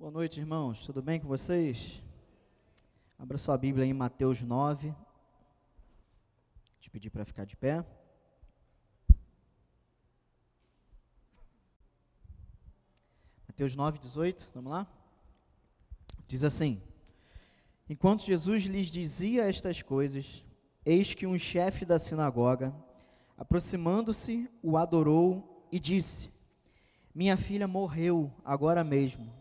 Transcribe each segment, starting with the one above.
Boa noite, irmãos. Tudo bem com vocês? Abra sua Bíblia em Mateus 9. Te pedir para ficar de pé. Mateus 9, 18. Vamos lá? Diz assim: Enquanto Jesus lhes dizia estas coisas, eis que um chefe da sinagoga, aproximando-se, o adorou e disse: Minha filha morreu agora mesmo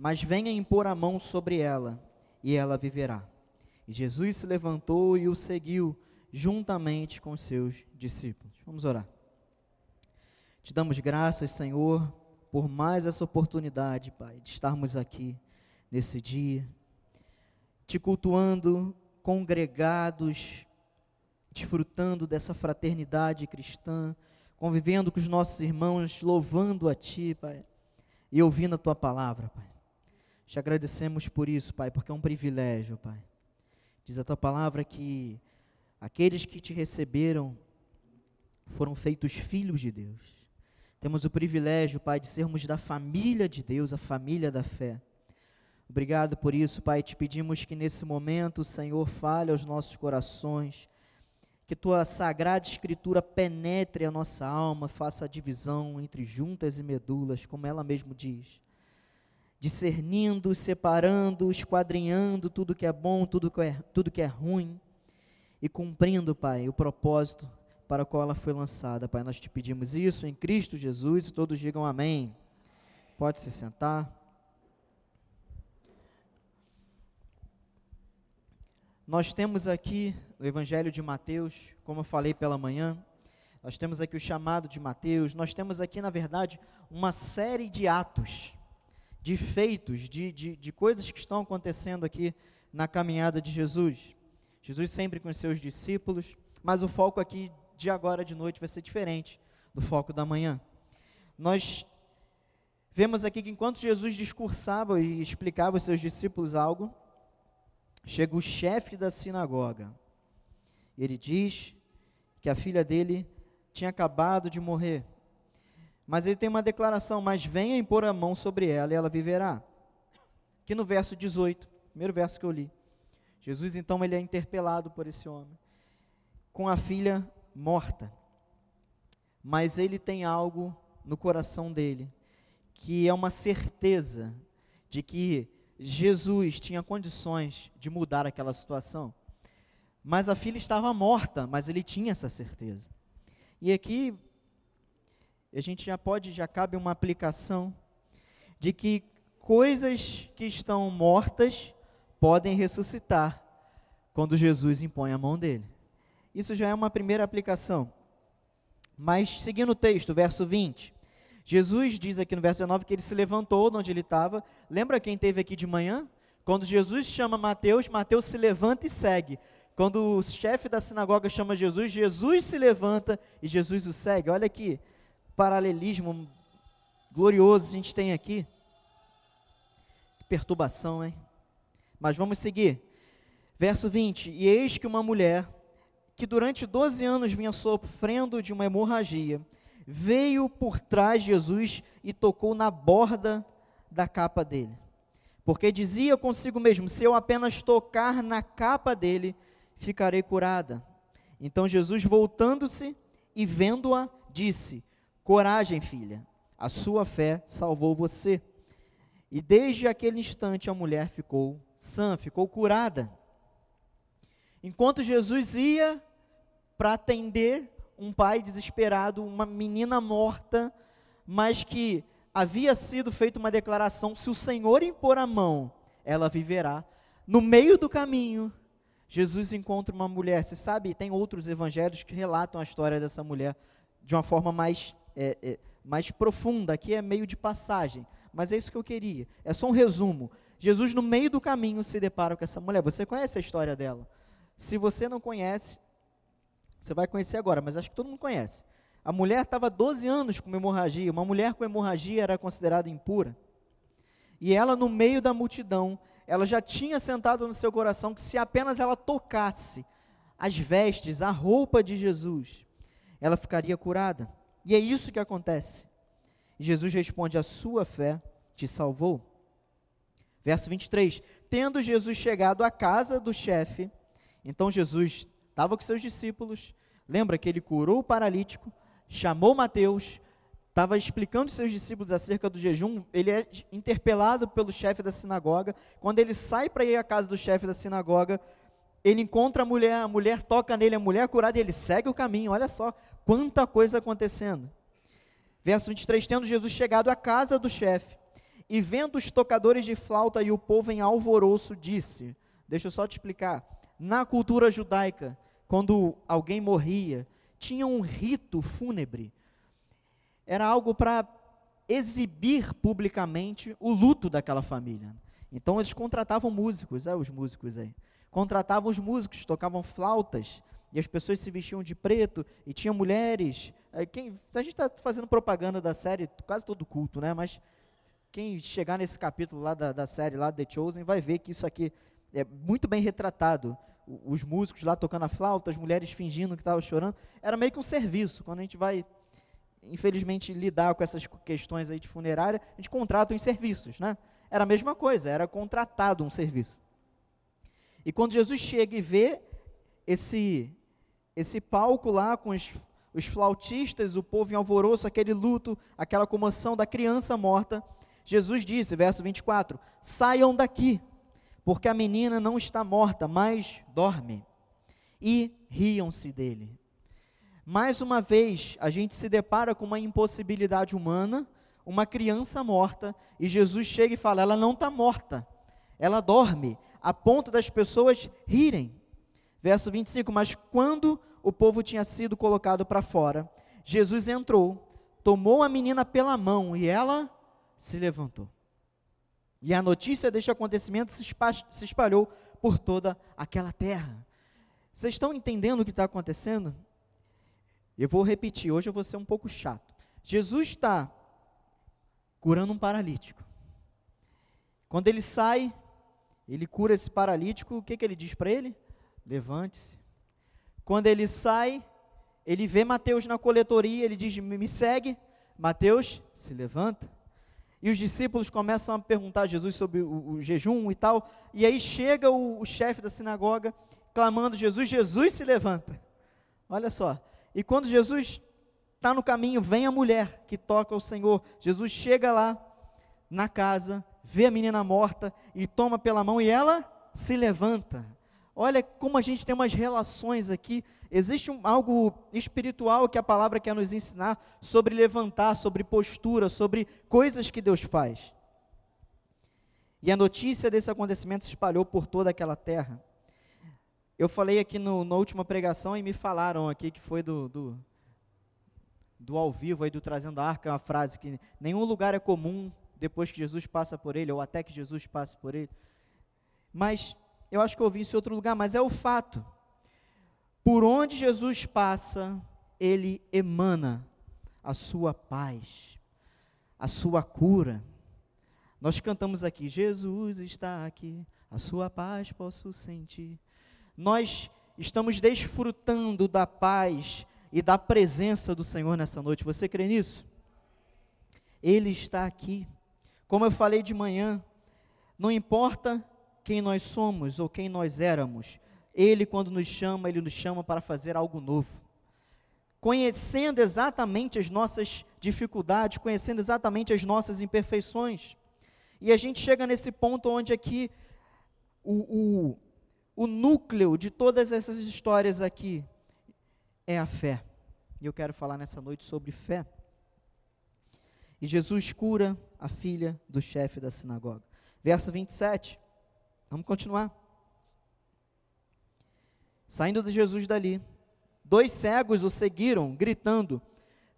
mas venha impor a mão sobre ela, e ela viverá. E Jesus se levantou e o seguiu, juntamente com seus discípulos. Vamos orar. Te damos graças, Senhor, por mais essa oportunidade, Pai, de estarmos aqui nesse dia, te cultuando, congregados, desfrutando dessa fraternidade cristã, convivendo com os nossos irmãos, louvando a Ti, Pai, e ouvindo a Tua palavra, Pai. Te agradecemos por isso, Pai, porque é um privilégio, Pai. Diz a tua palavra que aqueles que te receberam foram feitos filhos de Deus. Temos o privilégio, Pai, de sermos da família de Deus, a família da fé. Obrigado por isso, Pai. Te pedimos que nesse momento Senhor fale aos nossos corações, que tua sagrada escritura penetre a nossa alma, faça a divisão entre juntas e medulas, como ela mesmo diz discernindo, separando, esquadrinhando tudo que é bom, tudo que é, tudo que é ruim e cumprindo, Pai, o propósito para o qual ela foi lançada. Pai, nós te pedimos isso em Cristo Jesus e todos digam amém. Pode se sentar. Nós temos aqui o Evangelho de Mateus, como eu falei pela manhã, nós temos aqui o chamado de Mateus, nós temos aqui, na verdade, uma série de atos de feitos, de, de, de coisas que estão acontecendo aqui na caminhada de Jesus. Jesus sempre com os seus discípulos, mas o foco aqui de agora de noite vai ser diferente do foco da manhã. Nós vemos aqui que enquanto Jesus discursava e explicava aos seus discípulos algo, chega o chefe da sinagoga. Ele diz que a filha dele tinha acabado de morrer. Mas ele tem uma declaração: Mas venha impor a mão sobre ela e ela viverá. Aqui no verso 18, primeiro verso que eu li. Jesus então ele é interpelado por esse homem com a filha morta. Mas ele tem algo no coração dele que é uma certeza de que Jesus tinha condições de mudar aquela situação. Mas a filha estava morta, mas ele tinha essa certeza. E aqui a gente já pode, já cabe uma aplicação de que coisas que estão mortas podem ressuscitar quando Jesus impõe a mão dele. Isso já é uma primeira aplicação. Mas, seguindo o texto, verso 20, Jesus diz aqui no verso 19 que ele se levantou de onde ele estava. Lembra quem teve aqui de manhã? Quando Jesus chama Mateus, Mateus se levanta e segue. Quando o chefe da sinagoga chama Jesus, Jesus se levanta e Jesus o segue. Olha aqui, paralelismo glorioso a gente tem aqui. Que perturbação, hein? Mas vamos seguir. Verso 20: E eis que uma mulher, que durante 12 anos vinha sofrendo de uma hemorragia, veio por trás de Jesus e tocou na borda da capa dele. Porque dizia consigo mesmo: Se eu apenas tocar na capa dele, ficarei curada. Então Jesus, voltando-se e vendo-a, disse: Coragem, filha, a sua fé salvou você. E desde aquele instante a mulher ficou sã, ficou curada. Enquanto Jesus ia para atender um pai desesperado, uma menina morta, mas que havia sido feita uma declaração: se o Senhor impor a mão, ela viverá. No meio do caminho, Jesus encontra uma mulher. Você sabe, tem outros evangelhos que relatam a história dessa mulher de uma forma mais é, é, mais profunda, aqui é meio de passagem, mas é isso que eu queria. É só um resumo. Jesus, no meio do caminho, se depara com essa mulher. Você conhece a história dela? Se você não conhece, você vai conhecer agora, mas acho que todo mundo conhece. A mulher estava 12 anos com hemorragia. Uma mulher com hemorragia era considerada impura. E ela, no meio da multidão, ela já tinha sentado no seu coração que se apenas ela tocasse as vestes, a roupa de Jesus, ela ficaria curada. E é isso que acontece. Jesus responde: A sua fé te salvou. Verso 23: Tendo Jesus chegado à casa do chefe, então Jesus estava com seus discípulos, lembra que ele curou o paralítico, chamou Mateus, estava explicando seus discípulos acerca do jejum, ele é interpelado pelo chefe da sinagoga. Quando ele sai para ir à casa do chefe da sinagoga, ele encontra a mulher, a mulher toca nele, a mulher é curada e ele segue o caminho. Olha só quanta coisa acontecendo. Verso 23: Tendo Jesus chegado à casa do chefe, e vendo os tocadores de flauta e o povo em alvoroço, disse: Deixa eu só te explicar. Na cultura judaica, quando alguém morria, tinha um rito fúnebre. Era algo para exibir publicamente o luto daquela família. Então eles contratavam músicos, é, os músicos aí. Contratavam os músicos, tocavam flautas, e as pessoas se vestiam de preto, e tinha mulheres. Quem, a gente está fazendo propaganda da série, quase todo culto, né? Mas quem chegar nesse capítulo lá da, da série, lá The Chosen, vai ver que isso aqui é muito bem retratado. Os músicos lá tocando a flauta, as mulheres fingindo que estavam chorando. Era meio que um serviço. Quando a gente vai, infelizmente, lidar com essas questões aí de funerária, a gente contrata os serviços, né? Era a mesma coisa, era contratado um serviço. E quando Jesus chega e vê esse, esse palco lá com os, os flautistas, o povo em alvoroço, aquele luto, aquela comoção da criança morta, Jesus disse, verso 24: Saiam daqui, porque a menina não está morta, mas dorme. E riam-se dele. Mais uma vez, a gente se depara com uma impossibilidade humana, uma criança morta, e Jesus chega e fala: ela não está morta, ela dorme, a ponto das pessoas rirem. Verso 25: Mas quando o povo tinha sido colocado para fora, Jesus entrou, tomou a menina pela mão e ela se levantou. E a notícia deste acontecimento se espalhou por toda aquela terra. Vocês estão entendendo o que está acontecendo? Eu vou repetir, hoje eu vou ser um pouco chato. Jesus está curando um paralítico. Quando ele sai, ele cura esse paralítico, o que, que ele diz para ele? Levante-se. Quando ele sai, ele vê Mateus na coletoria, ele diz: Me segue. Mateus se levanta. E os discípulos começam a perguntar a Jesus sobre o, o jejum e tal. E aí chega o, o chefe da sinagoga clamando: Jesus, Jesus se levanta. Olha só. E quando Jesus está no caminho, vem a mulher que toca o Senhor. Jesus chega lá na casa, vê a menina morta e toma pela mão e ela se levanta. Olha como a gente tem umas relações aqui. Existe um, algo espiritual que a palavra quer nos ensinar sobre levantar, sobre postura, sobre coisas que Deus faz. E a notícia desse acontecimento se espalhou por toda aquela terra. Eu falei aqui no, na última pregação e me falaram aqui que foi do, do, do ao vivo, aí do Trazendo a Arca, uma frase que nenhum lugar é comum depois que Jesus passa por ele, ou até que Jesus passe por ele. Mas eu acho que eu ouvi isso em outro lugar, mas é o fato. Por onde Jesus passa, ele emana a sua paz, a sua cura. Nós cantamos aqui: Jesus está aqui, a sua paz posso sentir. Nós estamos desfrutando da paz e da presença do Senhor nessa noite. Você crê nisso? Ele está aqui. Como eu falei de manhã, não importa quem nós somos ou quem nós éramos. Ele, quando nos chama, ele nos chama para fazer algo novo. Conhecendo exatamente as nossas dificuldades, conhecendo exatamente as nossas imperfeições. E a gente chega nesse ponto onde aqui o, o, o núcleo de todas essas histórias aqui é a fé. E eu quero falar nessa noite sobre fé. E Jesus cura a filha do chefe da sinagoga. Verso 27. Vamos continuar. Saindo de Jesus dali, dois cegos o seguiram, gritando: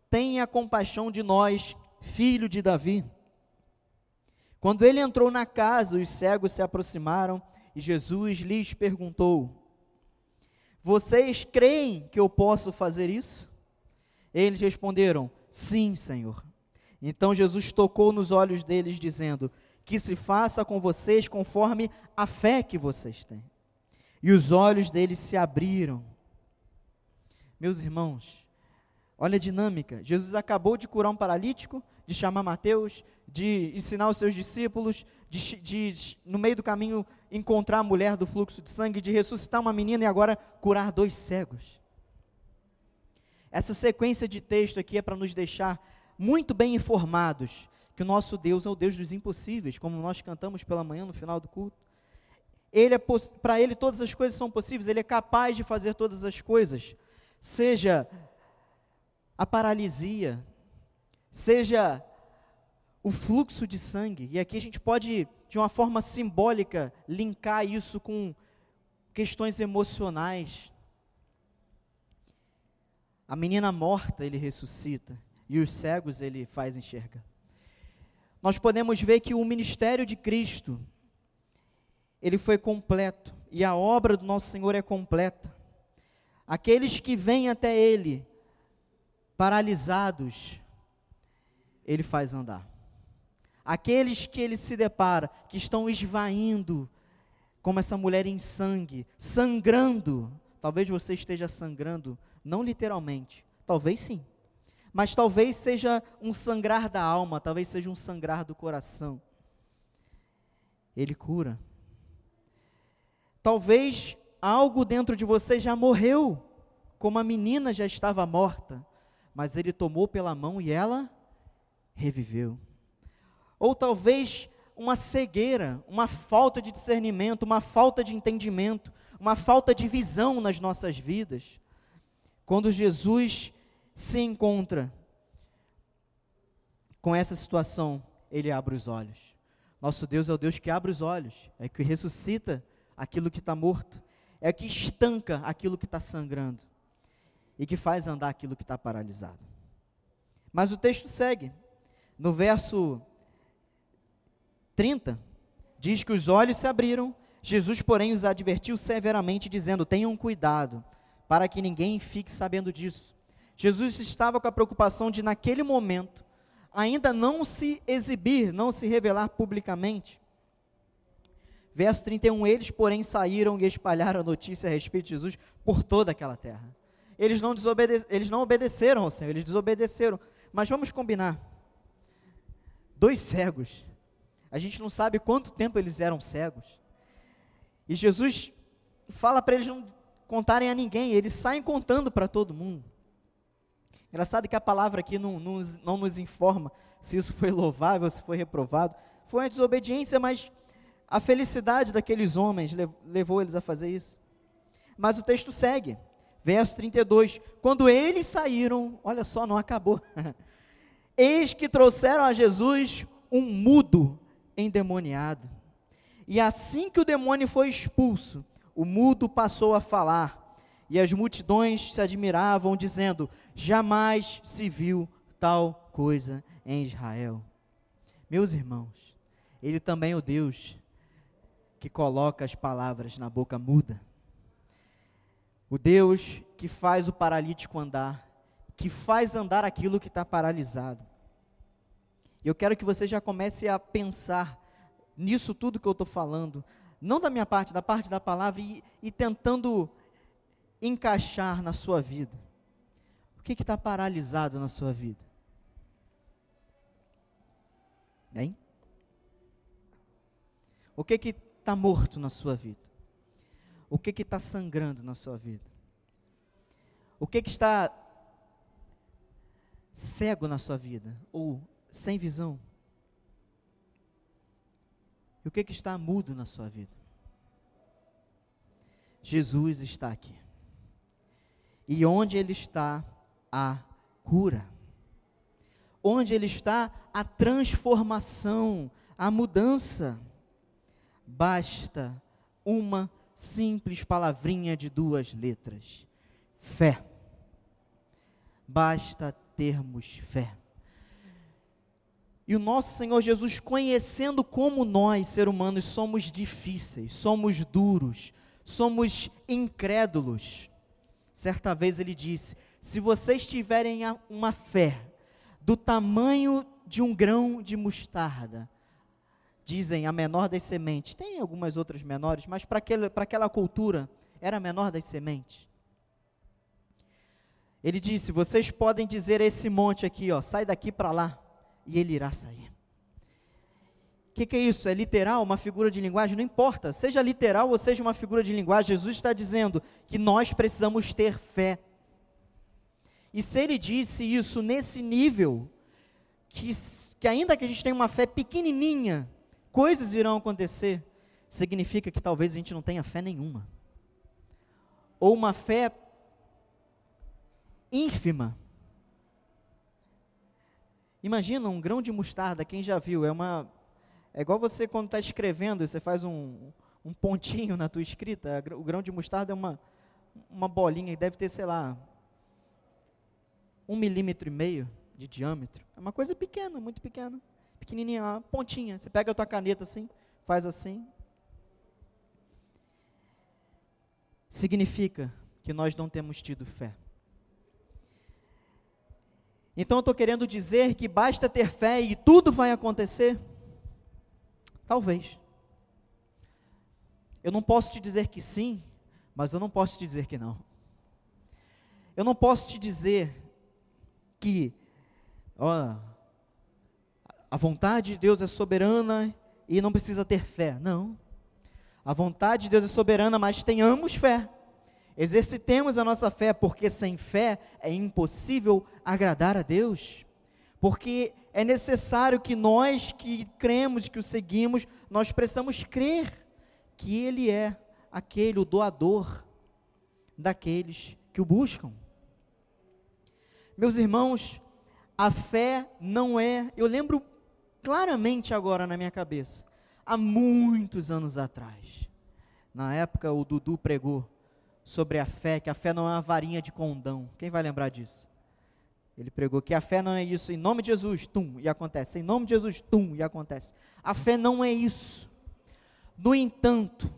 Tenha compaixão de nós, filho de Davi. Quando ele entrou na casa, os cegos se aproximaram e Jesus lhes perguntou: Vocês creem que eu posso fazer isso? Eles responderam: Sim, Senhor. Então Jesus tocou nos olhos deles, dizendo: que se faça com vocês conforme a fé que vocês têm. E os olhos deles se abriram. Meus irmãos, olha a dinâmica. Jesus acabou de curar um paralítico de chamar Mateus, de ensinar os seus discípulos, de, de, no meio do caminho encontrar a mulher do fluxo de sangue, de ressuscitar uma menina e agora curar dois cegos. Essa sequência de texto aqui é para nos deixar muito bem informados que o nosso Deus é o Deus dos impossíveis, como nós cantamos pela manhã no final do culto. Ele é para ele todas as coisas são possíveis, ele é capaz de fazer todas as coisas. Seja a paralisia, seja o fluxo de sangue. E aqui a gente pode, de uma forma simbólica, linkar isso com questões emocionais. A menina morta ele ressuscita e os cegos ele faz enxergar. Nós podemos ver que o ministério de Cristo ele foi completo e a obra do nosso Senhor é completa. Aqueles que vêm até Ele paralisados, Ele faz andar. Aqueles que Ele se depara, que estão esvaindo, como essa mulher em sangue, sangrando. Talvez você esteja sangrando, não literalmente, talvez sim, mas talvez seja um sangrar da alma, talvez seja um sangrar do coração. Ele cura. Talvez algo dentro de você já morreu, como a menina já estava morta, mas ele tomou pela mão e ela reviveu. Ou talvez uma cegueira, uma falta de discernimento, uma falta de entendimento, uma falta de visão nas nossas vidas. Quando Jesus se encontra com essa situação, ele abre os olhos. Nosso Deus é o Deus que abre os olhos, é que ressuscita aquilo que está morto, é que estanca aquilo que está sangrando e que faz andar aquilo que está paralisado. Mas o texto segue. No verso 30, diz que os olhos se abriram, Jesus, porém, os advertiu severamente, dizendo: Tenham cuidado, para que ninguém fique sabendo disso. Jesus estava com a preocupação de, naquele momento, ainda não se exibir, não se revelar publicamente. Verso 31, eles, porém, saíram e espalharam a notícia a respeito de Jesus por toda aquela terra. Eles não, desobede eles não obedeceram ao Senhor, eles desobedeceram. Mas vamos combinar. Dois cegos. A gente não sabe quanto tempo eles eram cegos. E Jesus fala para eles não contarem a ninguém, eles saem contando para todo mundo. Engraçado que a palavra aqui não, não, não nos informa se isso foi louvável, se foi reprovado. Foi uma desobediência, mas a felicidade daqueles homens levou eles a fazer isso. Mas o texto segue, verso 32. Quando eles saíram, olha só, não acabou. Eis que trouxeram a Jesus um mudo endemoniado. E assim que o demônio foi expulso, o mudo passou a falar, e as multidões se admiravam, dizendo: Jamais se viu tal coisa em Israel. Meus irmãos, Ele também é o Deus que coloca as palavras na boca muda. O Deus que faz o paralítico andar, que faz andar aquilo que está paralisado. E eu quero que você já comece a pensar nisso tudo que eu estou falando, não da minha parte, da parte da palavra, e, e tentando encaixar na sua vida. O que está paralisado na sua vida? Hein? O que está morto na sua vida? O que que está sangrando na sua vida? O que que está cego na sua vida ou sem visão? E o que que está mudo na sua vida? Jesus está aqui. E onde ele está, há cura. Onde ele está, a transformação, a mudança basta uma simples palavrinha de duas letras: fé. Basta termos fé. E o nosso Senhor Jesus, conhecendo como nós, seres humanos, somos difíceis, somos duros, somos incrédulos, certa vez ele disse: Se vocês tiverem uma fé do tamanho de um grão de mostarda, dizem a menor das sementes. Tem algumas outras menores, mas para aquela cultura era a menor das sementes. Ele disse: Vocês podem dizer a esse monte aqui, ó, sai daqui para lá, e ele irá sair. O que, que, é isso? É literal, uma figura de linguagem? Não importa, seja literal ou seja uma figura de linguagem, Jesus está dizendo que nós precisamos ter fé. E se ele disse isso nesse nível, que, que ainda que a gente tenha uma fé pequenininha, coisas irão acontecer, significa que talvez a gente não tenha fé nenhuma. Ou uma fé ínfima. Imagina um grão de mostarda, quem já viu, é uma é igual você quando está escrevendo, você faz um, um pontinho na tua escrita, o grão de mostarda é uma, uma bolinha, deve ter, sei lá, um milímetro e meio de diâmetro. É uma coisa pequena, muito pequena. Pequenininha, uma pontinha. Você pega a tua caneta assim, faz assim, significa que nós não temos tido fé. Então eu estou querendo dizer que basta ter fé e tudo vai acontecer? Talvez. Eu não posso te dizer que sim, mas eu não posso te dizer que não. Eu não posso te dizer que ó, a vontade de Deus é soberana e não precisa ter fé. Não. A vontade de Deus é soberana, mas tenhamos fé. Exercitemos a nossa fé, porque sem fé é impossível agradar a Deus. Porque é necessário que nós que cremos, que o seguimos, nós precisamos crer que Ele é aquele, o doador daqueles que o buscam. Meus irmãos, a fé não é, eu lembro claramente agora na minha cabeça, há muitos anos atrás. Na época, o Dudu pregou sobre a fé, que a fé não é uma varinha de condão. Quem vai lembrar disso? Ele pregou que a fé não é isso, em nome de Jesus, tum, e acontece. Em nome de Jesus, tum, e acontece. A fé não é isso. No entanto,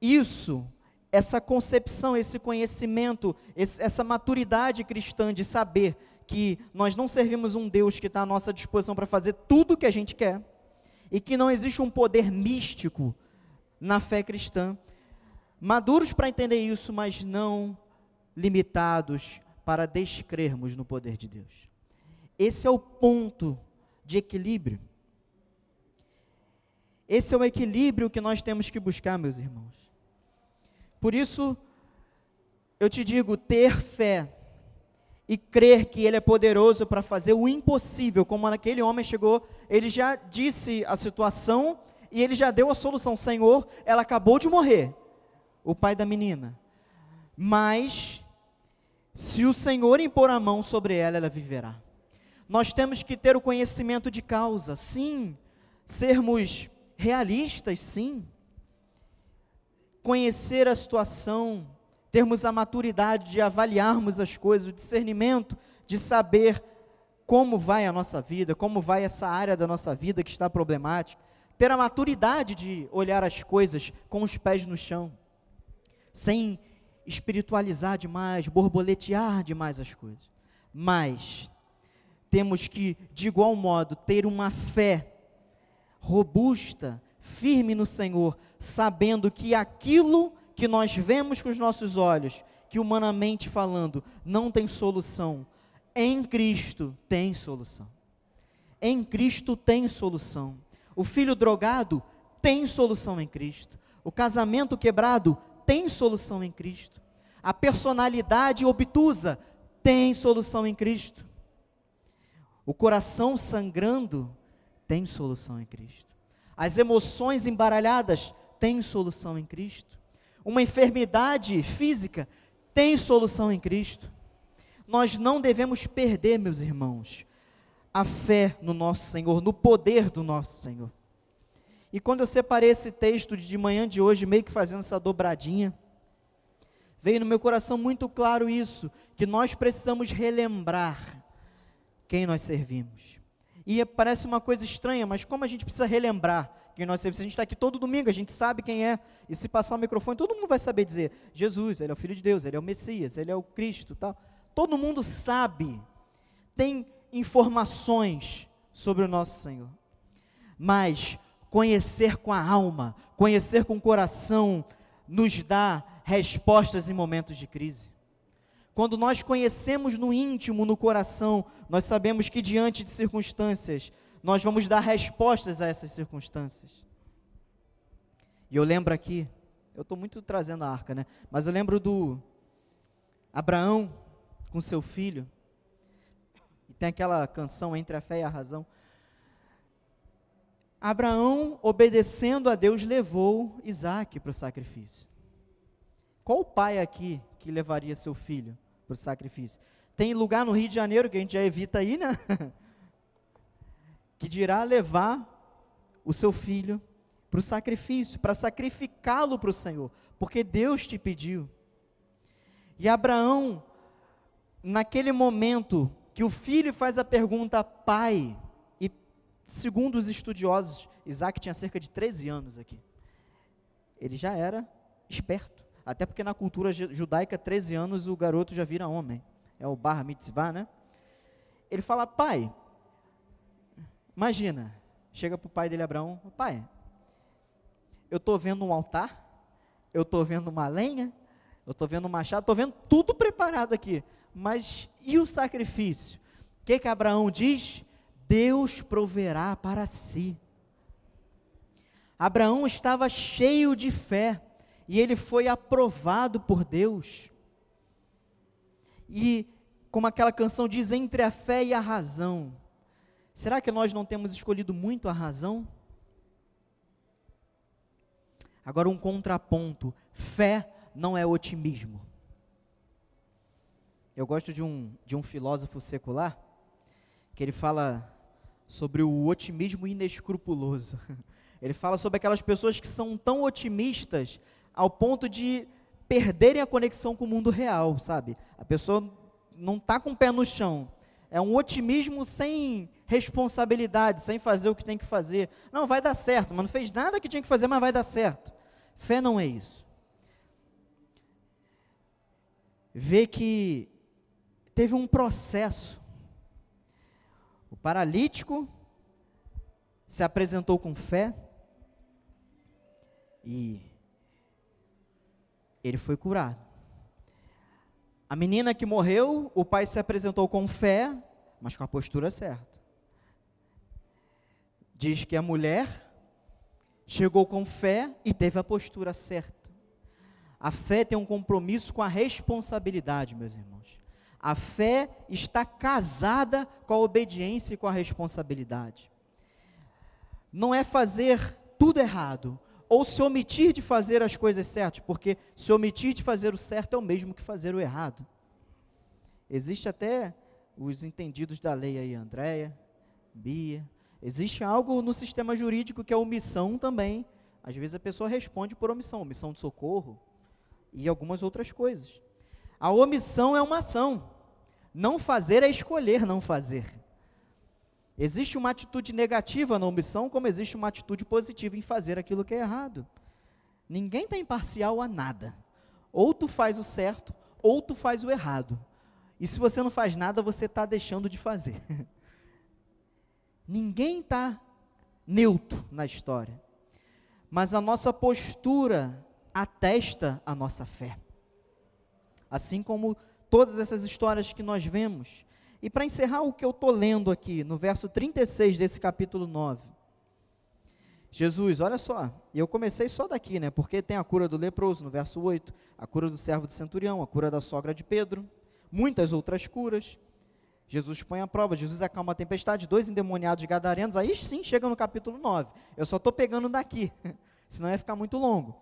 isso, essa concepção, esse conhecimento, esse, essa maturidade cristã de saber que nós não servimos um Deus que está à nossa disposição para fazer tudo o que a gente quer, e que não existe um poder místico na fé cristã. Maduros para entender isso, mas não limitados para descrermos no poder de Deus. Esse é o ponto de equilíbrio. Esse é o equilíbrio que nós temos que buscar, meus irmãos. Por isso, eu te digo: ter fé e crer que Ele é poderoso para fazer o impossível, como aquele homem chegou, ele já disse a situação e ele já deu a solução: Senhor, ela acabou de morrer, o pai da menina, mas se o Senhor impor a mão sobre ela, ela viverá. Nós temos que ter o conhecimento de causa, sim, sermos realistas, sim, conhecer a situação, termos a maturidade de avaliarmos as coisas, o discernimento de saber como vai a nossa vida, como vai essa área da nossa vida que está problemática, ter a maturidade de olhar as coisas com os pés no chão, sem espiritualizar demais, borboletear demais as coisas. Mas temos que, de igual modo, ter uma fé robusta, firme no Senhor, sabendo que aquilo que nós vemos com os nossos olhos, que humanamente falando não tem solução, em Cristo tem solução. Em Cristo tem solução. O filho drogado tem solução em Cristo. O casamento quebrado tem solução em Cristo. A personalidade obtusa tem solução em Cristo. O coração sangrando tem solução em Cristo. As emoções embaralhadas têm solução em Cristo uma enfermidade física, tem solução em Cristo. Nós não devemos perder, meus irmãos, a fé no nosso Senhor, no poder do nosso Senhor. E quando eu separei esse texto de manhã de hoje, meio que fazendo essa dobradinha, veio no meu coração muito claro isso, que nós precisamos relembrar quem nós servimos. E parece uma coisa estranha, mas como a gente precisa relembrar quem nós servimos? A gente está aqui todo domingo, a gente sabe quem é. E se passar o microfone, todo mundo vai saber dizer: Jesus, Ele é o Filho de Deus, Ele é o Messias, Ele é o Cristo. Tal. Todo mundo sabe, tem informações sobre o nosso Senhor. Mas conhecer com a alma, conhecer com o coração, nos dá respostas em momentos de crise. Quando nós conhecemos no íntimo, no coração, nós sabemos que diante de circunstâncias, nós vamos dar respostas a essas circunstâncias. E eu lembro aqui, eu estou muito trazendo a arca, né? Mas eu lembro do Abraão com seu filho. E tem aquela canção Entre a Fé e a Razão. Abraão, obedecendo a Deus, levou Isaac para o sacrifício. Qual pai aqui que levaria seu filho para o sacrifício? Tem lugar no Rio de Janeiro que a gente já evita aí, né? que dirá levar o seu filho para o sacrifício, para sacrificá-lo para o Senhor, porque Deus te pediu. E Abraão, naquele momento que o filho faz a pergunta, pai, segundo os estudiosos, Isaac tinha cerca de 13 anos aqui. Ele já era esperto. Até porque na cultura judaica, 13 anos o garoto já vira homem. É o bar mitzvah, né? Ele fala, pai, imagina, chega para o pai dele, Abraão, pai, eu estou vendo um altar, eu estou vendo uma lenha, eu estou vendo um machado, estou vendo tudo preparado aqui. Mas e o sacrifício? O que, que Abraão diz? Deus proverá para si. Abraão estava cheio de fé e ele foi aprovado por Deus. E, como aquela canção diz, entre a fé e a razão. Será que nós não temos escolhido muito a razão? Agora, um contraponto: fé não é otimismo. Eu gosto de um, de um filósofo secular que ele fala sobre o otimismo inescrupuloso. Ele fala sobre aquelas pessoas que são tão otimistas ao ponto de perderem a conexão com o mundo real, sabe? A pessoa não está com o pé no chão. É um otimismo sem responsabilidade, sem fazer o que tem que fazer. Não, vai dar certo, mas não fez nada que tinha que fazer, mas vai dar certo. Fé não é isso. Vê que teve um processo paralítico se apresentou com fé e ele foi curado. A menina que morreu, o pai se apresentou com fé, mas com a postura certa. Diz que a mulher chegou com fé e teve a postura certa. A fé tem um compromisso com a responsabilidade, meus irmãos. A fé está casada com a obediência e com a responsabilidade. Não é fazer tudo errado, ou se omitir de fazer as coisas certas, porque se omitir de fazer o certo é o mesmo que fazer o errado. Existe até os entendidos da lei aí, Andréia, Bia. Existe algo no sistema jurídico que é omissão também. Às vezes a pessoa responde por omissão, omissão de socorro e algumas outras coisas. A omissão é uma ação. Não fazer é escolher não fazer. Existe uma atitude negativa na omissão, como existe uma atitude positiva em fazer aquilo que é errado. Ninguém está imparcial a nada. Ou tu faz o certo, ou tu faz o errado. E se você não faz nada, você está deixando de fazer. Ninguém está neutro na história. Mas a nossa postura atesta a nossa fé. Assim como todas essas histórias que nós vemos. E para encerrar o que eu estou lendo aqui, no verso 36 desse capítulo 9. Jesus, olha só, eu comecei só daqui, né? Porque tem a cura do leproso no verso 8, a cura do servo de centurião, a cura da sogra de Pedro, muitas outras curas. Jesus põe a prova, Jesus acalma a tempestade, dois endemoniados gadarenos, aí sim chega no capítulo 9. Eu só estou pegando daqui, senão ia ficar muito longo.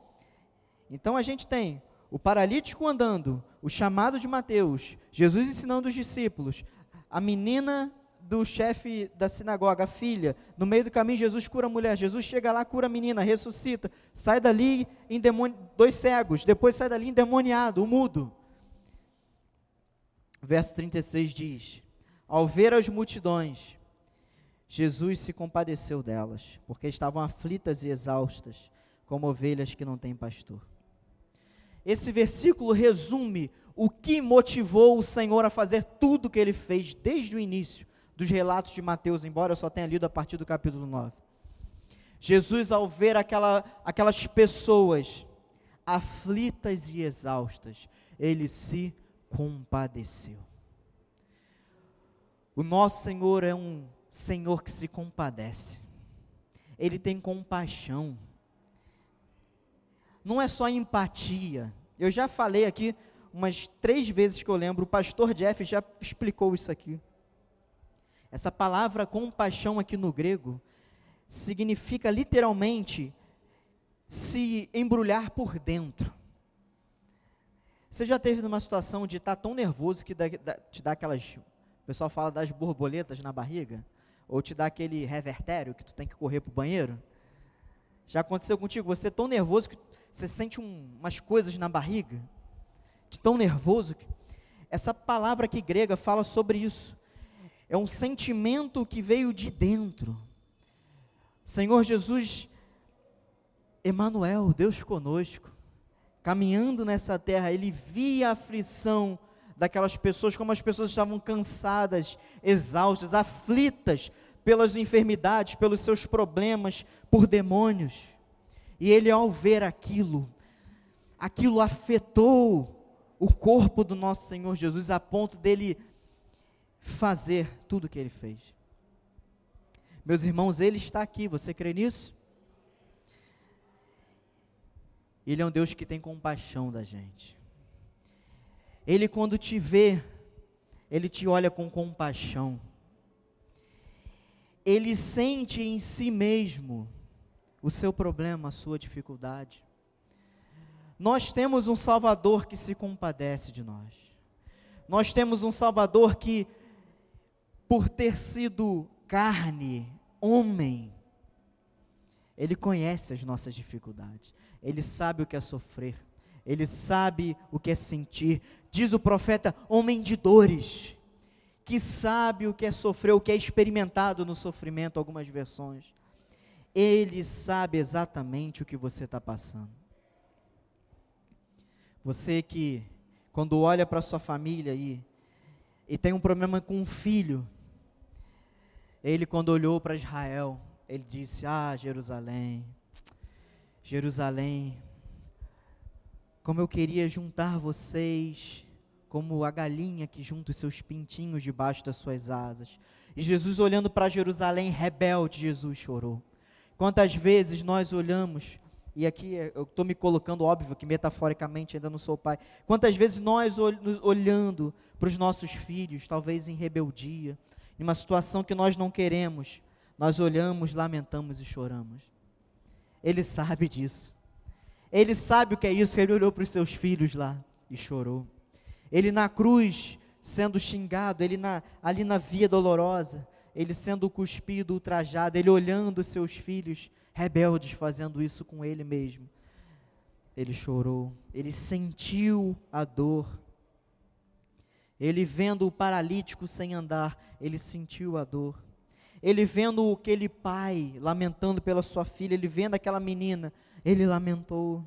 Então a gente tem o paralítico andando, o chamado de Mateus, Jesus ensinando os discípulos, a menina do chefe da sinagoga, a filha, no meio do caminho Jesus cura a mulher, Jesus chega lá, cura a menina, ressuscita, sai dali endemoni... dois cegos, depois sai dali endemoniado, o mudo. Verso 36 diz: Ao ver as multidões, Jesus se compadeceu delas, porque estavam aflitas e exaustas, como ovelhas que não têm pastor. Esse versículo resume o que motivou o Senhor a fazer tudo o que ele fez desde o início dos relatos de Mateus, embora eu só tenha lido a partir do capítulo 9. Jesus, ao ver aquela, aquelas pessoas aflitas e exaustas, ele se compadeceu. O nosso Senhor é um Senhor que se compadece. Ele tem compaixão. Não é só empatia. Eu já falei aqui umas três vezes que eu lembro, o pastor Jeff já explicou isso aqui. Essa palavra compaixão aqui no grego significa literalmente se embrulhar por dentro. Você já teve numa situação de estar tão nervoso que te dá aquelas. O pessoal fala das borboletas na barriga? Ou te dá aquele revertério que tu tem que correr para o banheiro? Já aconteceu contigo? Você é tão nervoso que você sente um, umas coisas na barriga? De tão nervoso? Que... Essa palavra aqui grega fala sobre isso. É um sentimento que veio de dentro. Senhor Jesus, Emanuel, Deus conosco, caminhando nessa terra, ele via a aflição daquelas pessoas, como as pessoas estavam cansadas, exaustas, aflitas pelas enfermidades, pelos seus problemas, por demônios. E ele, ao ver aquilo, aquilo afetou o corpo do nosso Senhor Jesus a ponto dele fazer tudo o que ele fez. Meus irmãos, ele está aqui, você crê nisso? Ele é um Deus que tem compaixão da gente. Ele, quando te vê, ele te olha com compaixão. Ele sente em si mesmo o seu problema, a sua dificuldade. Nós temos um Salvador que se compadece de nós. Nós temos um Salvador que, por ter sido carne, homem, ele conhece as nossas dificuldades ele sabe o que é sofrer, ele sabe o que é sentir. Diz o profeta, homem de dores, que sabe o que é sofrer, o que é experimentado no sofrimento, algumas versões. Ele sabe exatamente o que você está passando. Você que, quando olha para sua família e, e tem um problema com um filho, ele, quando olhou para Israel, ele disse: Ah, Jerusalém, Jerusalém, como eu queria juntar vocês, como a galinha que junta os seus pintinhos debaixo das suas asas. E Jesus, olhando para Jerusalém, rebelde, Jesus chorou. Quantas vezes nós olhamos, e aqui eu estou me colocando, óbvio que metaforicamente ainda não sou pai, quantas vezes nós olhando para os nossos filhos, talvez em rebeldia, em uma situação que nós não queremos, nós olhamos, lamentamos e choramos. Ele sabe disso. Ele sabe o que é isso. Ele olhou para os seus filhos lá e chorou. Ele na cruz, sendo xingado, ele na, ali na via dolorosa, ele sendo cuspido, ultrajado, ele olhando seus filhos rebeldes fazendo isso com ele mesmo. Ele chorou, ele sentiu a dor. Ele vendo o paralítico sem andar, ele sentiu a dor. Ele vendo aquele pai lamentando pela sua filha, ele vendo aquela menina, ele lamentou.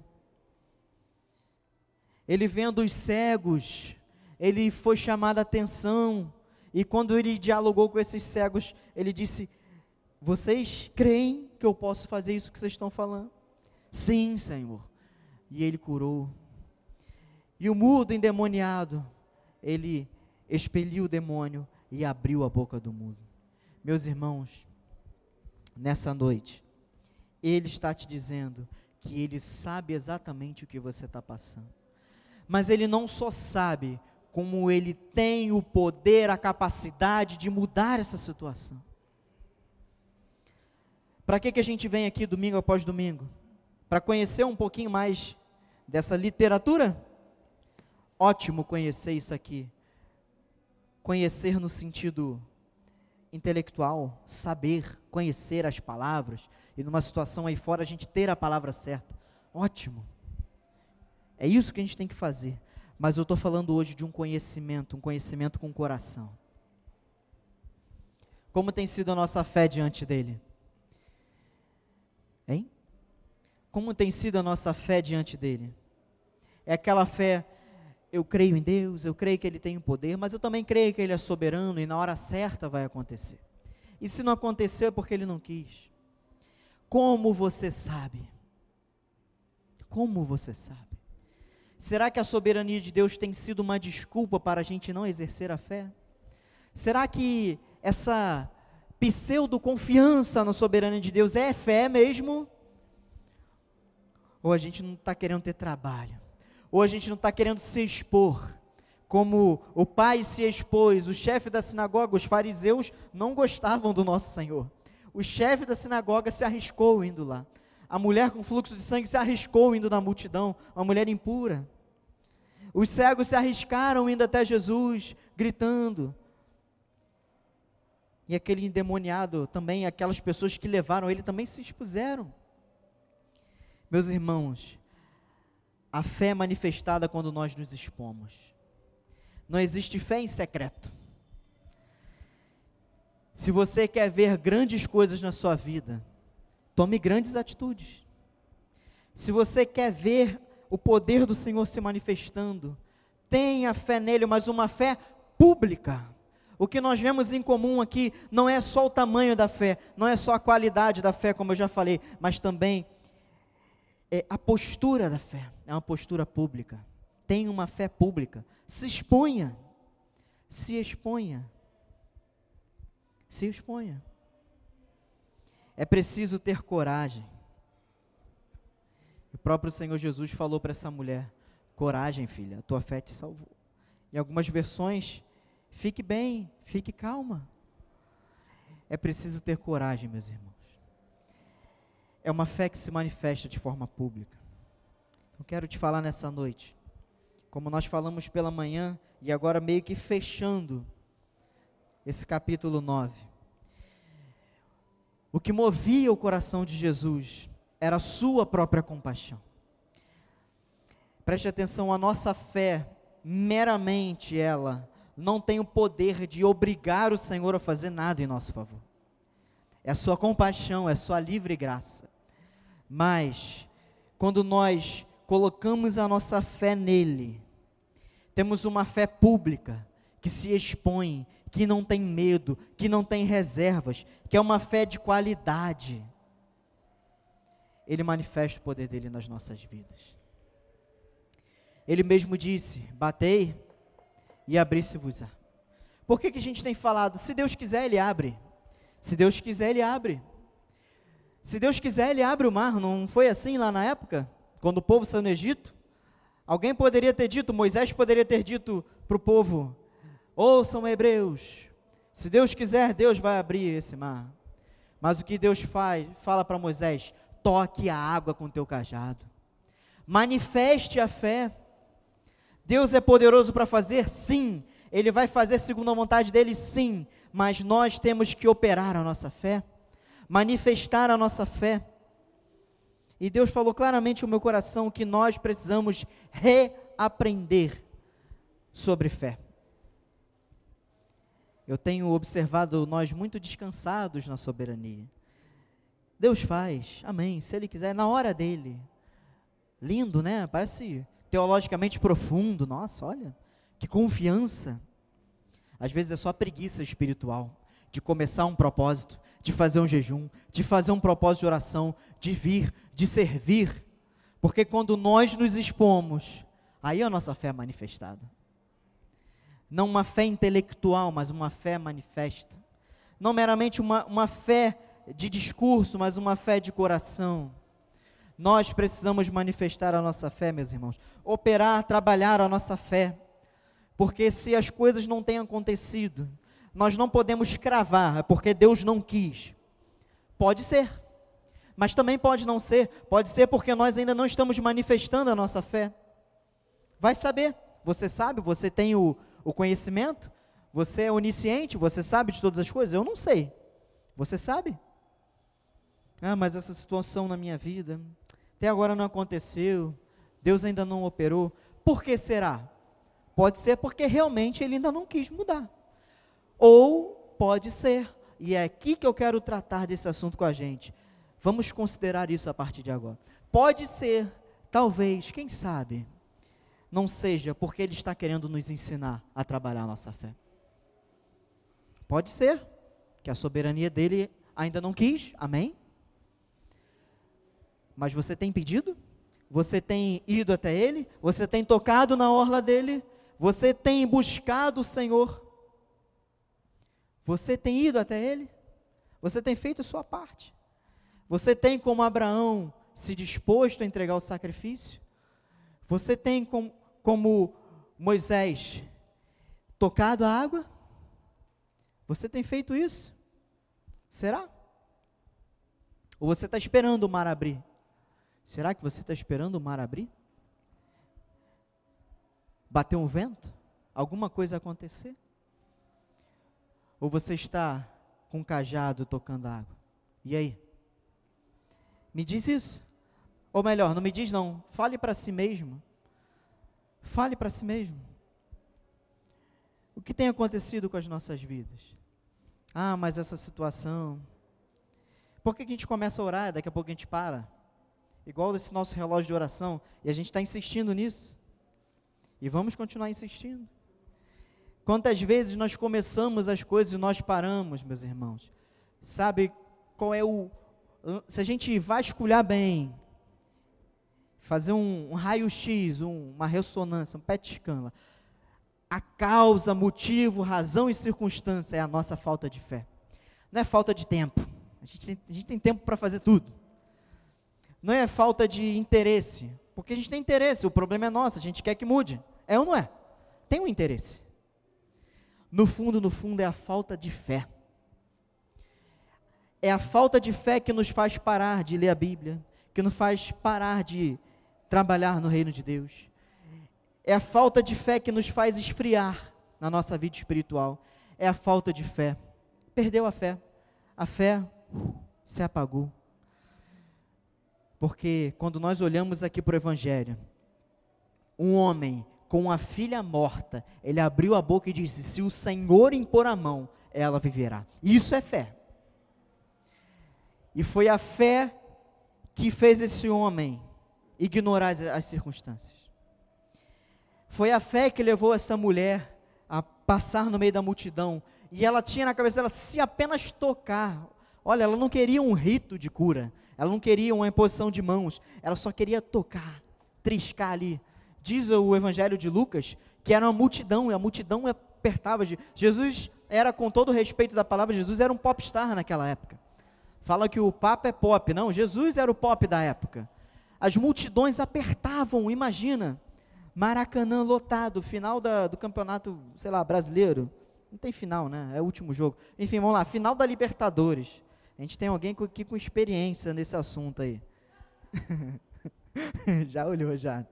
Ele vendo os cegos, ele foi chamado a atenção. E quando ele dialogou com esses cegos, ele disse: Vocês creem que eu posso fazer isso que vocês estão falando? Sim, Senhor. E ele curou. E o mudo endemoniado, ele expeliu o demônio e abriu a boca do mudo. Meus irmãos, nessa noite, Ele está te dizendo que Ele sabe exatamente o que você está passando. Mas Ele não só sabe, como Ele tem o poder, a capacidade de mudar essa situação. Para que, que a gente vem aqui domingo após domingo? Para conhecer um pouquinho mais dessa literatura? Ótimo conhecer isso aqui. Conhecer no sentido intelectual, saber, conhecer as palavras, e numa situação aí fora a gente ter a palavra certa. Ótimo. É isso que a gente tem que fazer. Mas eu estou falando hoje de um conhecimento, um conhecimento com o coração. Como tem sido a nossa fé diante dele? Hein? Como tem sido a nossa fé diante dele? É aquela fé eu creio em Deus, eu creio que Ele tem o poder, mas eu também creio que Ele é soberano e na hora certa vai acontecer. E se não aconteceu é porque Ele não quis. Como você sabe? Como você sabe? Será que a soberania de Deus tem sido uma desculpa para a gente não exercer a fé? Será que essa pseudo-confiança na soberania de Deus é fé mesmo? Ou a gente não está querendo ter trabalho? Ou a gente não está querendo se expor? Como o pai se expôs, o chefe da sinagoga, os fariseus não gostavam do nosso Senhor. O chefe da sinagoga se arriscou indo lá. A mulher com fluxo de sangue se arriscou indo na multidão, uma mulher impura. Os cegos se arriscaram indo até Jesus, gritando. E aquele endemoniado também, aquelas pessoas que levaram ele também se expuseram. Meus irmãos, a fé é manifestada quando nós nos expomos. Não existe fé em secreto. Se você quer ver grandes coisas na sua vida, tome grandes atitudes. Se você quer ver o poder do Senhor se manifestando, tenha fé nele, mas uma fé pública. O que nós vemos em comum aqui não é só o tamanho da fé, não é só a qualidade da fé, como eu já falei, mas também é a postura da fé, é uma postura pública. Tenha uma fé pública, se exponha, se exponha, se exponha. É preciso ter coragem. O próprio Senhor Jesus falou para essa mulher: Coragem, filha, a tua fé te salvou. Em algumas versões, fique bem, fique calma. É preciso ter coragem, meus irmãos. É uma fé que se manifesta de forma pública. Eu quero te falar nessa noite, como nós falamos pela manhã e agora meio que fechando esse capítulo 9. O que movia o coração de Jesus era a sua própria compaixão. Preste atenção, a nossa fé, meramente ela, não tem o poder de obrigar o Senhor a fazer nada em nosso favor. É a sua compaixão, é a sua livre graça. Mas, quando nós colocamos a nossa fé nele, temos uma fé pública, que se expõe, que não tem medo, que não tem reservas, que é uma fé de qualidade. Ele manifesta o poder dele nas nossas vidas. Ele mesmo disse: Batei e abri-se-vos-á. Por que, que a gente tem falado? Se Deus quiser, Ele abre. Se Deus quiser, Ele abre. Se Deus quiser, Ele abre o mar. Não foi assim lá na época? Quando o povo saiu no Egito? Alguém poderia ter dito, Moisés poderia ter dito para o povo: Ouçam, hebreus, se Deus quiser, Deus vai abrir esse mar. Mas o que Deus faz, fala para Moisés: toque a água com teu cajado. Manifeste a fé. Deus é poderoso para fazer? Sim. Ele vai fazer segundo a vontade dele? Sim. Mas nós temos que operar a nossa fé, manifestar a nossa fé. E Deus falou claramente no meu coração que nós precisamos reaprender sobre fé. Eu tenho observado nós muito descansados na soberania. Deus faz, amém. Se Ele quiser, na hora dele. Lindo, né? Parece teologicamente profundo. Nossa, olha, que confiança. Às vezes é só preguiça espiritual de começar um propósito, de fazer um jejum, de fazer um propósito de oração, de vir, de servir. Porque quando nós nos expomos, aí a nossa fé é manifestada não uma fé intelectual, mas uma fé manifesta. Não meramente uma, uma fé de discurso, mas uma fé de coração. Nós precisamos manifestar a nossa fé, meus irmãos, operar, trabalhar a nossa fé, porque se as coisas não têm acontecido, nós não podemos cravar, é porque Deus não quis. Pode ser, mas também pode não ser, pode ser porque nós ainda não estamos manifestando a nossa fé. Vai saber, você sabe, você tem o, o conhecimento? Você é onisciente? Você sabe de todas as coisas? Eu não sei. Você sabe? Ah, mas essa situação na minha vida, até agora não aconteceu, Deus ainda não operou. Por que será? Pode ser porque realmente ele ainda não quis mudar. Ou pode ser, e é aqui que eu quero tratar desse assunto com a gente. Vamos considerar isso a partir de agora. Pode ser, talvez, quem sabe, não seja porque Ele está querendo nos ensinar a trabalhar a nossa fé. Pode ser que a soberania dele ainda não quis, amém? Mas você tem pedido? Você tem ido até Ele? Você tem tocado na orla dele? Você tem buscado o Senhor? Você tem ido até Ele? Você tem feito a sua parte? Você tem, como Abraão, se disposto a entregar o sacrifício? Você tem, com, como Moisés, tocado a água? Você tem feito isso? Será? Ou você está esperando o mar abrir? Será que você está esperando o mar abrir? Bater um vento? Alguma coisa acontecer? Ou você está com um cajado tocando água? E aí? Me diz isso. Ou melhor, não me diz não, fale para si mesmo. Fale para si mesmo. O que tem acontecido com as nossas vidas? Ah, mas essa situação. Por que a gente começa a orar, daqui a pouco a gente para? Igual esse nosso relógio de oração, e a gente está insistindo nisso. E vamos continuar insistindo. Quantas vezes nós começamos as coisas e nós paramos, meus irmãos? Sabe qual é o. Se a gente vasculhar bem, fazer um, um raio-x, um, uma ressonância, um PET scan, a causa, motivo, razão e circunstância é a nossa falta de fé. Não é falta de tempo. A gente tem, a gente tem tempo para fazer tudo. Não é falta de interesse, porque a gente tem interesse, o problema é nosso, a gente quer que mude. É ou não é? Tem um interesse. No fundo, no fundo, é a falta de fé. É a falta de fé que nos faz parar de ler a Bíblia, que nos faz parar de trabalhar no reino de Deus. É a falta de fé que nos faz esfriar na nossa vida espiritual. É a falta de fé. Perdeu a fé. A fé se apagou. Porque quando nós olhamos aqui para o Evangelho, um homem com uma filha morta, ele abriu a boca e disse: Se o Senhor impor a mão, ela viverá. Isso é fé. E foi a fé que fez esse homem ignorar as, as circunstâncias. Foi a fé que levou essa mulher a passar no meio da multidão. E ela tinha na cabeça dela, se apenas tocar. Olha, ela não queria um rito de cura. Ela não queria uma imposição de mãos. Ela só queria tocar, triscar ali. Diz o Evangelho de Lucas que era uma multidão, e a multidão apertava. Jesus era, com todo o respeito da palavra, Jesus era um popstar naquela época. Fala que o Papa é pop. Não, Jesus era o pop da época. As multidões apertavam, imagina. Maracanã lotado, final da, do campeonato, sei lá, brasileiro. Não tem final, né? É o último jogo. Enfim, vamos lá, final da Libertadores. A gente tem alguém aqui com experiência nesse assunto aí. já olhou, já.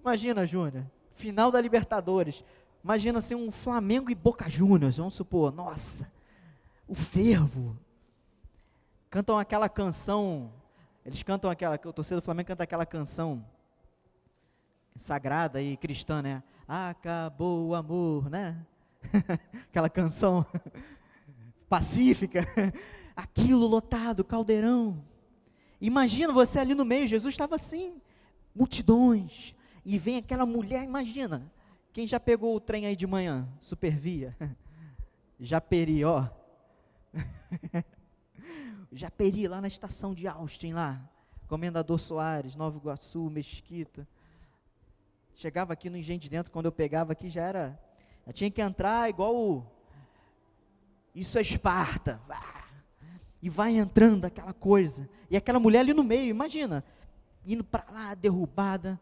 Imagina, Júnior, final da Libertadores. Imagina assim um Flamengo e Boca Juniors, vamos supor. Nossa, o fervo. Cantam aquela canção eles cantam aquela, o torcedor do Flamengo canta aquela canção sagrada e cristã, né? Acabou o amor, né? aquela canção pacífica. Aquilo lotado, caldeirão. Imagina você ali no meio, Jesus estava assim, multidões, e vem aquela mulher, imagina. Quem já pegou o trem aí de manhã? Supervia. Japeri, ó. Japeri, lá na estação de Austin, lá. Comendador Soares, Nova Iguaçu, Mesquita. Chegava aqui no Engenho de Dentro, quando eu pegava aqui, já era. Já tinha que entrar igual o. Isso é Esparta. E vai entrando aquela coisa. E aquela mulher ali no meio, imagina. Indo para lá, derrubada.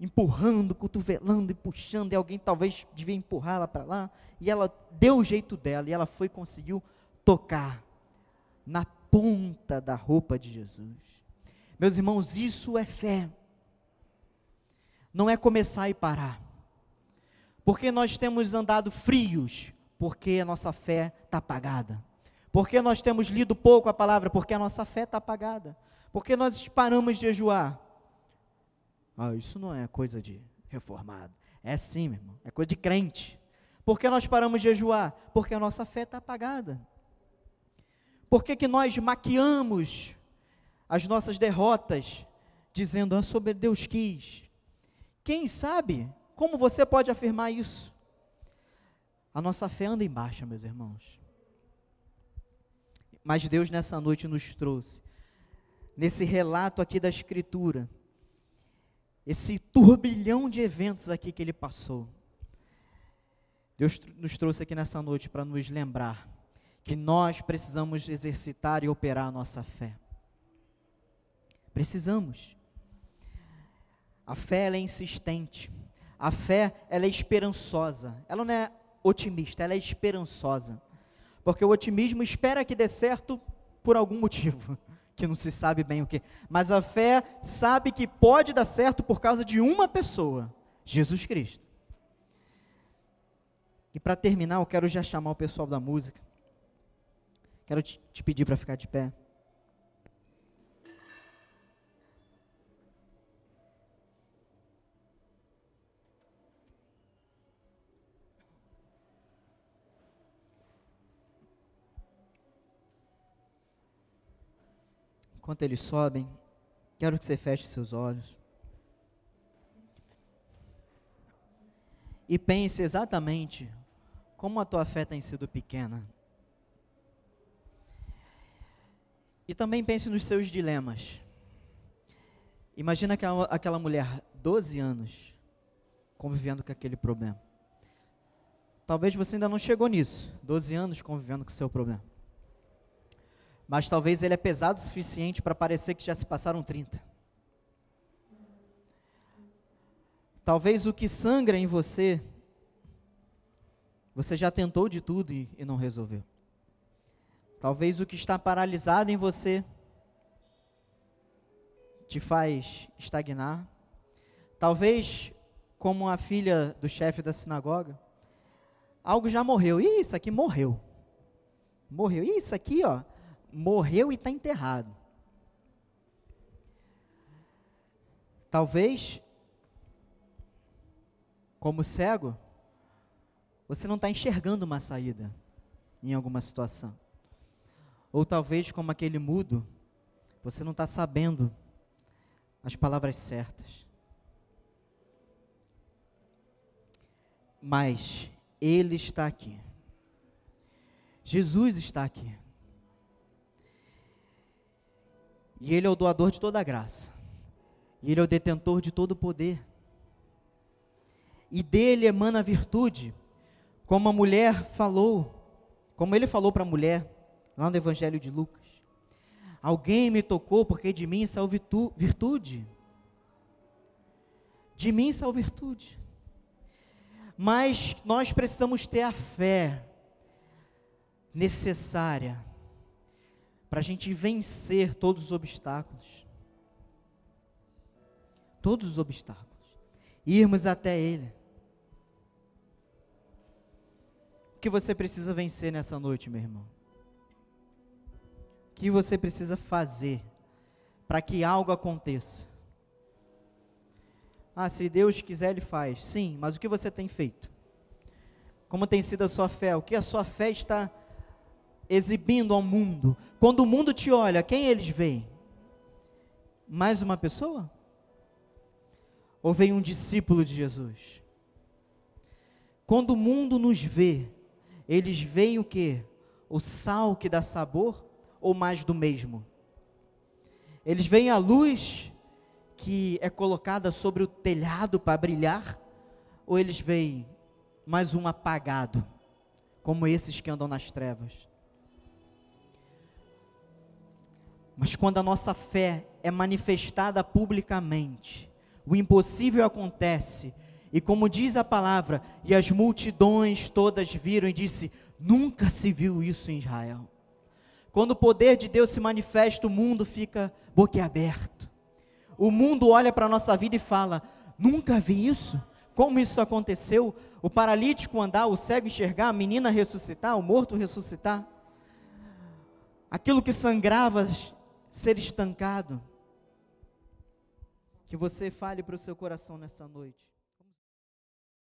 Empurrando, cotovelando e puxando. E alguém talvez devia empurrá-la para lá. E ela deu o jeito dela. E ela foi conseguiu tocar na ponta da roupa de Jesus. Meus irmãos, isso é fé. Não é começar e parar. Porque nós temos andado frios, porque a nossa fé está apagada. Porque nós temos lido pouco a palavra, porque a nossa fé está apagada. Porque nós paramos de jejuar. Ah, isso não é coisa de reformado. É sim, meu irmão. É coisa de crente. Por que nós paramos de jejuar? Porque a nossa fé está apagada. Por que, que nós maquiamos as nossas derrotas, dizendo, ah, sobre Deus quis? Quem sabe como você pode afirmar isso? A nossa fé anda em baixa, meus irmãos. Mas Deus nessa noite nos trouxe, nesse relato aqui da Escritura, esse turbilhão de eventos aqui que ele passou. Deus nos trouxe aqui nessa noite para nos lembrar que nós precisamos exercitar e operar a nossa fé. Precisamos. A fé é insistente. A fé ela é esperançosa. Ela não é otimista, ela é esperançosa. Porque o otimismo espera que dê certo por algum motivo, que não se sabe bem o que. Mas a fé sabe que pode dar certo por causa de uma pessoa, Jesus Cristo. E para terminar, eu quero já chamar o pessoal da música. Quero te, te pedir para ficar de pé. Enquanto eles sobem, quero que você feche seus olhos. E pense exatamente como a tua fé tem sido pequena. E também pense nos seus dilemas. Imagina aquela, aquela mulher, 12 anos, convivendo com aquele problema. Talvez você ainda não chegou nisso, 12 anos convivendo com o seu problema mas talvez ele é pesado o suficiente para parecer que já se passaram 30. Talvez o que sangra em você, você já tentou de tudo e, e não resolveu. Talvez o que está paralisado em você te faz estagnar. Talvez, como a filha do chefe da sinagoga, algo já morreu. Ih, isso aqui morreu. Morreu. Ih, isso aqui, ó, morreu e está enterrado. Talvez, como cego, você não está enxergando uma saída em alguma situação. Ou talvez, como aquele mudo, você não está sabendo as palavras certas. Mas Ele está aqui. Jesus está aqui. E Ele é o doador de toda a graça. E Ele é o detentor de todo o poder. E dele emana a virtude, como a mulher falou, como ele falou para a mulher, lá no Evangelho de Lucas. Alguém me tocou porque de mim saiu virtude. De mim saiu virtude. Mas nós precisamos ter a fé necessária para a gente vencer todos os obstáculos. Todos os obstáculos. Irmos até Ele. O que você precisa vencer nessa noite, meu irmão? Que você precisa fazer para que algo aconteça? Ah, se Deus quiser, Ele faz. Sim, mas o que você tem feito? Como tem sido a sua fé? O que a sua fé está exibindo ao mundo. Quando o mundo te olha, quem eles veem? Mais uma pessoa? Ou vem um discípulo de Jesus? Quando o mundo nos vê, eles veem o que? O sal que dá sabor ou mais do mesmo? Eles veem a luz que é colocada sobre o telhado para brilhar? Ou eles veem mais um apagado, como esses que andam nas trevas? Mas quando a nossa fé é manifestada publicamente, o impossível acontece. E como diz a palavra, e as multidões todas viram e disse: nunca se viu isso em Israel. Quando o poder de Deus se manifesta, o mundo fica boquiaberto. O mundo olha para a nossa vida e fala: nunca vi isso. Como isso aconteceu? O paralítico andar, o cego enxergar, a menina ressuscitar, o morto ressuscitar. Aquilo que sangrava ser estancado. Que você fale para o seu coração nessa noite.